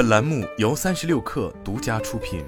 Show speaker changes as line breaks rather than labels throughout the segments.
本栏目由三十六氪独家出品。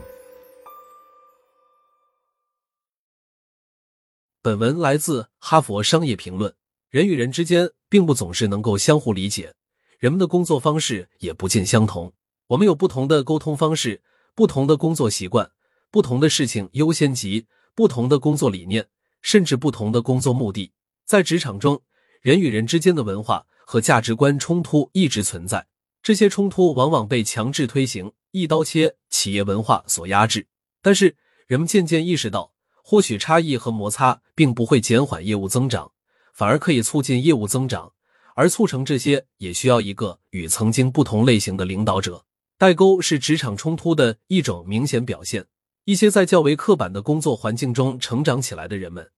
本文来自《哈佛商业评论》。人与人之间并不总是能够相互理解，人们的工作方式也不尽相同。我们有不同的沟通方式，不同的工作习惯，不同的事情优先级，不同的工作理念，甚至不同的工作目的。在职场中，人与人之间的文化和价值观冲突一直存在。这些冲突往往被强制推行、一刀切企业文化所压制，但是人们渐渐意识到，或许差异和摩擦并不会减缓业务增长，反而可以促进业务增长。而促成这些，也需要一个与曾经不同类型的领导者。代沟是职场冲突的一种明显表现。一些在较为刻板的工作环境中成长起来的人们，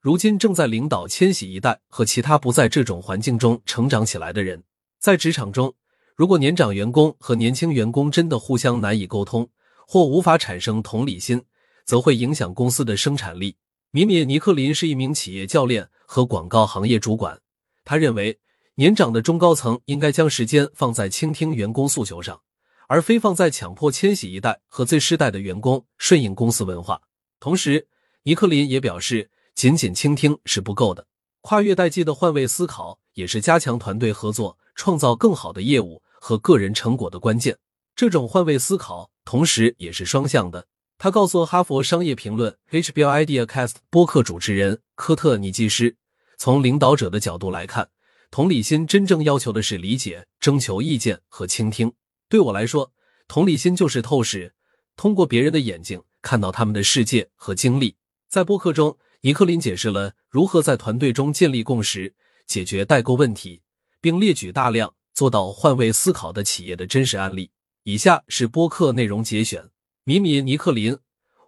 如今正在领导千禧一代和其他不在这种环境中成长起来的人，在职场中。如果年长员工和年轻员工真的互相难以沟通，或无法产生同理心，则会影响公司的生产力。米米尼克林是一名企业教练和广告行业主管，他认为年长的中高层应该将时间放在倾听员工诉求上，而非放在强迫千禧一代和 Z 世代的员工顺应公司文化。同时，尼克林也表示，仅仅倾听是不够的，跨越代际的换位思考也是加强团队合作、创造更好的业务。和个人成果的关键，这种换位思考同时也是双向的。他告诉《哈佛商业评论》HBO IdeaCast 播客主持人科特尼基斯：“从领导者的角度来看，同理心真正要求的是理解、征求意见和倾听。对我来说，同理心就是透视，通过别人的眼睛看到他们的世界和经历。”在播客中，尼克林解释了如何在团队中建立共识、解决代沟问题，并列举大量。做到换位思考的企业的真实案例。以下是播客内容节选：米米尼克林，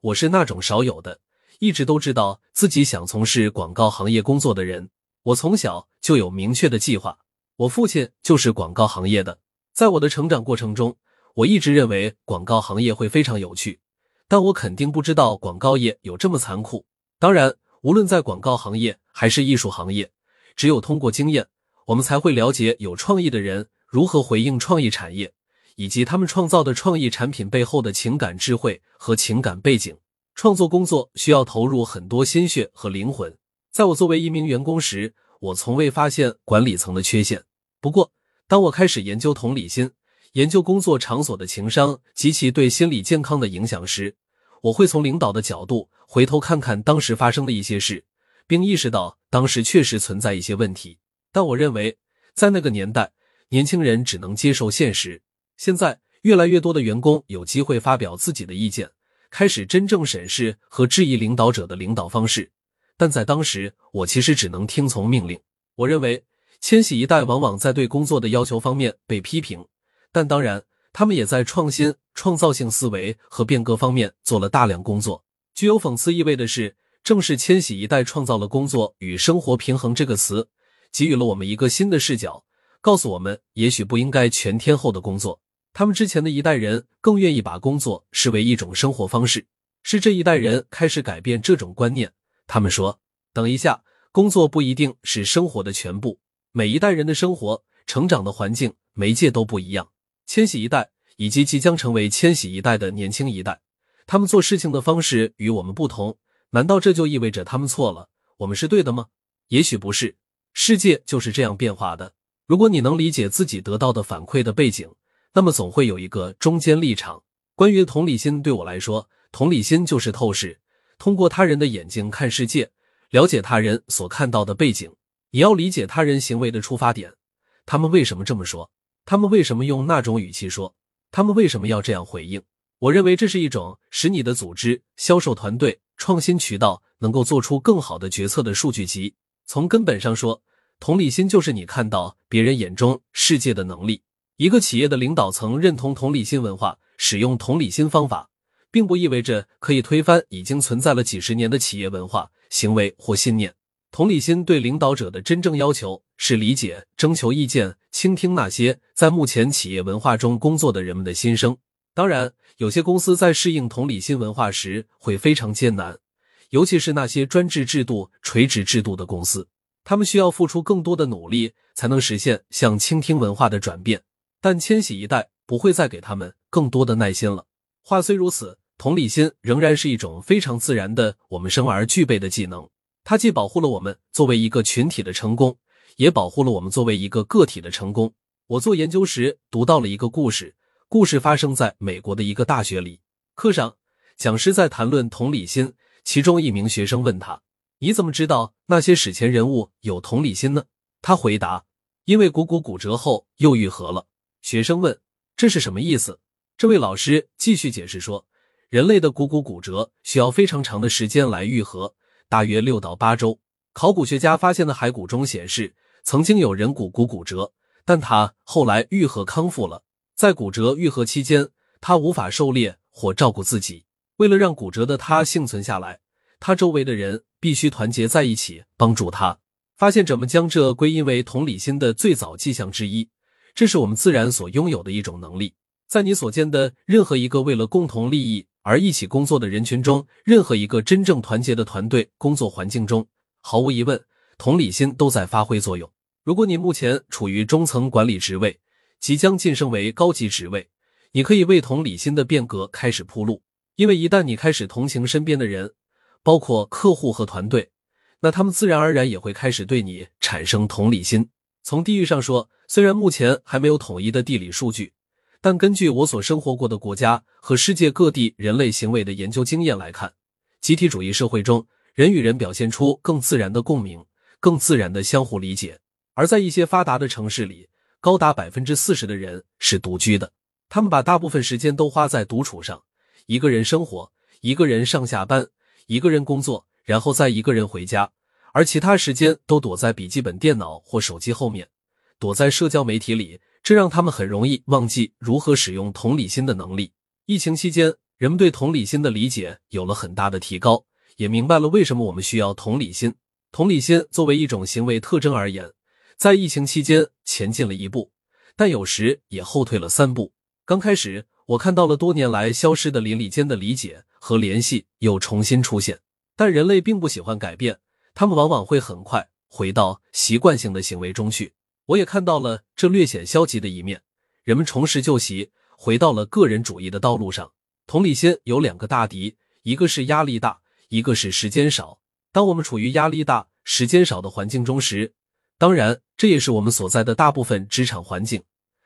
我是那种少有的一直都知道自己想从事广告行业工作的人。我从小就有明确的计划。我父亲就是广告行业的。在我的成长过程中，我一直认为广告行业会非常有趣，但我肯定不知道广告业有这么残酷。当然，无论在广告行业还是艺术行业，只有通过经验。我们才会了解有创意的人如何回应创意产业，以及他们创造的创意产品背后的情感智慧和情感背景。创作工作需要投入很多心血和灵魂。在我作为一名员工时，我从未发现管理层的缺陷。不过，当我开始研究同理心，研究工作场所的情商及其对心理健康的影响时，我会从领导的角度回头看看当时发生的一些事，并意识到当时确实存在一些问题。但我认为，在那个年代，年轻人只能接受现实。现在，越来越多的员工有机会发表自己的意见，开始真正审视和质疑领导者的领导方式。但在当时，我其实只能听从命令。我认为，千禧一代往往在对工作的要求方面被批评，但当然，他们也在创新、创造性思维和变革方面做了大量工作。具有讽刺意味的是，正是千禧一代创造了“工作与生活平衡”这个词。给予了我们一个新的视角，告诉我们也许不应该全天候的工作。他们之前的一代人更愿意把工作视为一种生活方式，是这一代人开始改变这种观念。他们说：“等一下，工作不一定是生活的全部。每一代人的生活、成长的环境、媒介都不一样。千禧一代以及即将成为千禧一代的年轻一代，他们做事情的方式与我们不同。难道这就意味着他们错了？我们是对的吗？也许不是。”世界就是这样变化的。如果你能理解自己得到的反馈的背景，那么总会有一个中间立场。关于同理心，对我来说，同理心就是透视，通过他人的眼睛看世界，了解他人所看到的背景。你要理解他人行为的出发点，他们为什么这么说？他们为什么用那种语气说？他们为什么要这样回应？我认为这是一种使你的组织、销售团队、创新渠道能够做出更好的决策的数据集。从根本上说，同理心就是你看到别人眼中世界的能力。一个企业的领导层认同同理心文化，使用同理心方法，并不意味着可以推翻已经存在了几十年的企业文化、行为或信念。同理心对领导者的真正要求是理解、征求意见、倾听那些在目前企业文化中工作的人们的心声。当然，有些公司在适应同理心文化时会非常艰难。尤其是那些专制制度、垂直制度的公司，他们需要付出更多的努力，才能实现向倾听文化的转变。但千禧一代不会再给他们更多的耐心了。话虽如此，同理心仍然是一种非常自然的我们生而具备的技能。它既保护了我们作为一个群体的成功，也保护了我们作为一个个体的成功。我做研究时读到了一个故事，故事发生在美国的一个大学里。课上，讲师在谈论同理心，其中一名学生问他：“你怎么知道那些史前人物有同理心呢？”他回答：“因为股骨骨折后又愈合了。”学生问：“这是什么意思？”这位老师继续解释说：“人类的股骨骨折需要非常长的时间来愈合，大约六到八周。考古学家发现的骸骨中显示，曾经有人骨骨骨折，但他后来愈合康复了。在骨折愈合期间，他无法狩猎或照顾自己。为了让骨折的他幸存下来，他周围的人必须团结在一起帮助他。发现者们将这归因为同理心的最早迹象之一，这是我们自然所拥有的一种能力。”在你所见的任何一个为了共同利益而一起工作的人群中，任何一个真正团结的团队工作环境中，毫无疑问，同理心都在发挥作用。如果你目前处于中层管理职位，即将晋升为高级职位，你可以为同理心的变革开始铺路。因为一旦你开始同情身边的人，包括客户和团队，那他们自然而然也会开始对你产生同理心。从地域上说，虽然目前还没有统一的地理数据。但根据我所生活过的国家和世界各地人类行为的研究经验来看，集体主义社会中，人与人表现出更自然的共鸣，更自然的相互理解。而在一些发达的城市里，高达百分之四十的人是独居的，他们把大部分时间都花在独处上，一个人生活，一个人上下班，一个人工作，然后再一个人回家，而其他时间都躲在笔记本电脑或手机后面，躲在社交媒体里。这让他们很容易忘记如何使用同理心的能力。疫情期间，人们对同理心的理解有了很大的提高，也明白了为什么我们需要同理心。同理心作为一种行为特征而言，在疫情期间前进了一步，但有时也后退了三步。刚开始，我看到了多年来消失的邻里间的理解和联系又重新出现。但人类并不喜欢改变，他们往往会很快回到习惯性的行为中去。我也看到了这略显消极的一面，人们重拾旧习，回到了个人主义的道路上。同理心有两个大敌，一个是压力大，一个是时间少。当我们处于压力大、时间少的环境中时，当然这也是我们所在的大部分职场环境，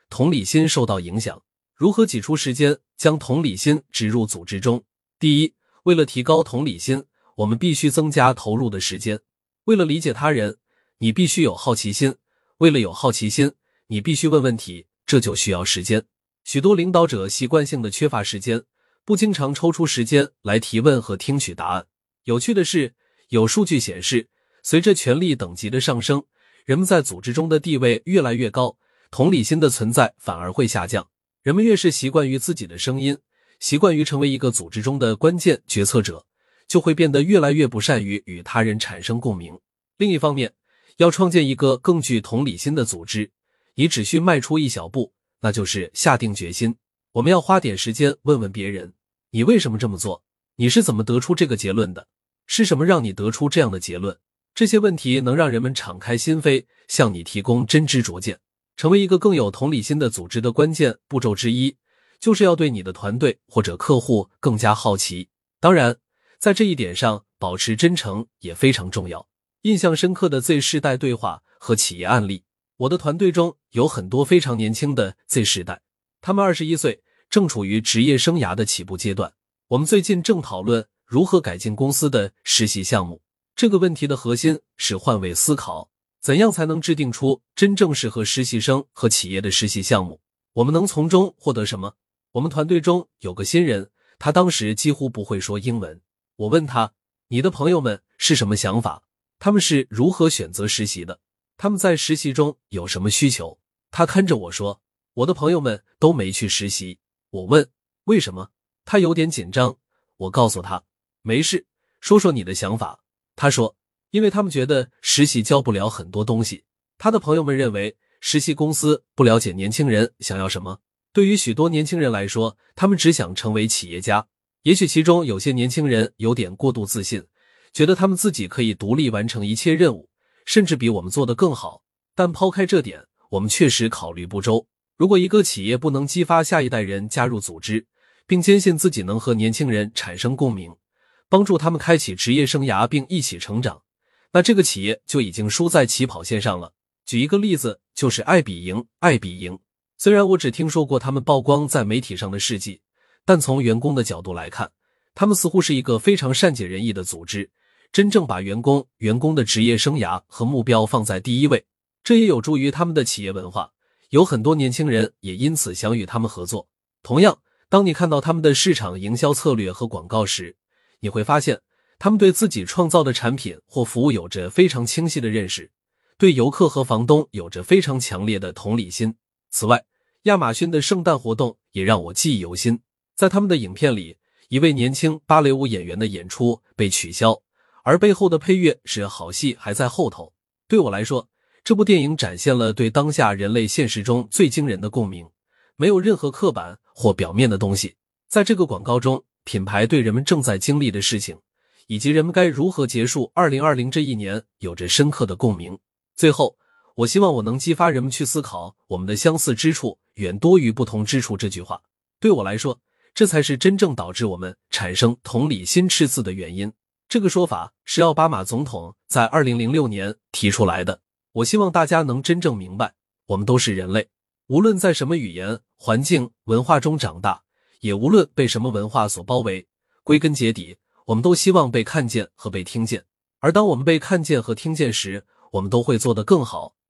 同理心受到影响。如何挤出时间将同理心植入组织中？第一，为了提高同理心，我们必须增加投入的时间。为了理解他人，你必须有好奇心。为了有好奇心，你必须问问题，这就需要时间。许多领导者习惯性的缺乏时间，不经常抽出时间来提问和听取答案。有趣的是，有数据显示，随着权力等级的上升，人们在组织中的地位越来越高，同理心的存在反而会下降。人们越是习惯于自己的声音，习惯于成为一个组织中的关键决策者，就会变得越来越不善于与他人产生共鸣。另一方面，要创建一个更具同理心的组织，你只需迈出一小步，那就是下定决心。我们要花点时间问问别人：你为什么这么做？你是怎么得出这个结论的？是什么让你得出这样的结论？这些问题能让人们敞开心扉，向你提供真知灼见。成为一个更有同理心的组织的关键步骤之一，就是要对你的团队或者客户更加好奇。当然，在这一点上，保持真诚也非常重要。印象深刻的 Z 世代对话和企业案例。我的团队中有很多非常年轻的 Z 世代，他们二十一岁，正处于职业生涯的起步阶段。我们最近正讨论如何改进公司的实习项目。这个问题的核心是换位思考，怎样才能制定出真正适合实习生和企业的实习项目？我们能从中获得什么？我们团队中有个新人，他当时几乎不会说英文。我问他：“你的朋友们是什么想法？”他们是如何选择实习的？他们在实习中有什么需求？他看着我说：“我的朋友们都没去实习。”我问：“为什么？”他有点紧张。我告诉他：“没事，说说你的想法。”他说：“因为他们觉得实习教不了很多东西。他的朋友们认为实习公司不了解年轻人想要什么。对于许多年轻人来说，他们只想成为企业家。也许其中有些年轻人有点过度自信。”觉得他们自己可以独立完成一切任务，甚至比我们做的更好。但抛开这点，我们确实考虑不周。如果一个企业不能激发下一代人加入组织，并坚信自己能和年轻人产生共鸣，帮助他们开启职业生涯并一起成长，那这个企业就已经输在起跑线上了。举一个例子，就是爱彼迎。爱彼迎虽然我只听说过他们曝光在媒体上的事迹，但从员工的角度来看，他们似乎是一个非常善解人意的组织，真正把员工员工的职业生涯和目标放在第一位，这也有助于他们的企业文化。有很多年轻人也因此想与他们合作。同样，当你看到他们的市场营销策略和广告时，你会发现他们对自己创造的产品或服务有着非常清晰的认识，对游客和房东有着非常强烈的同理心。此外，亚马逊的圣诞活动也让我记忆犹新。在他们的影片里，一位年轻芭蕾舞演员的演出被取消，而背后的配乐是“好戏还在后头”。对我来说，这部电影展现了对当下人类现实中最惊人的共鸣，没有任何刻板或表面的东西。在这个广告中，品牌对人们正在经历的事情，以及人们该如何结束二零二零这一年，有着深刻的共鸣。最后，我希望我能激发人们去思考“我们的相似之处远多于不同之处”这句话。对我来说，这才是真正导致我们产生同理心赤字的原因。这个说法是奥巴马总统在二零零六年提出来的。我希望大家能真正明白，我们都是人类，无论在什么语言、环境、文化中长大，也无论被什么文化所包围，归根结底，我们都希望被看见和被听见。而当我们被看见和听见时，我们都会做得更好。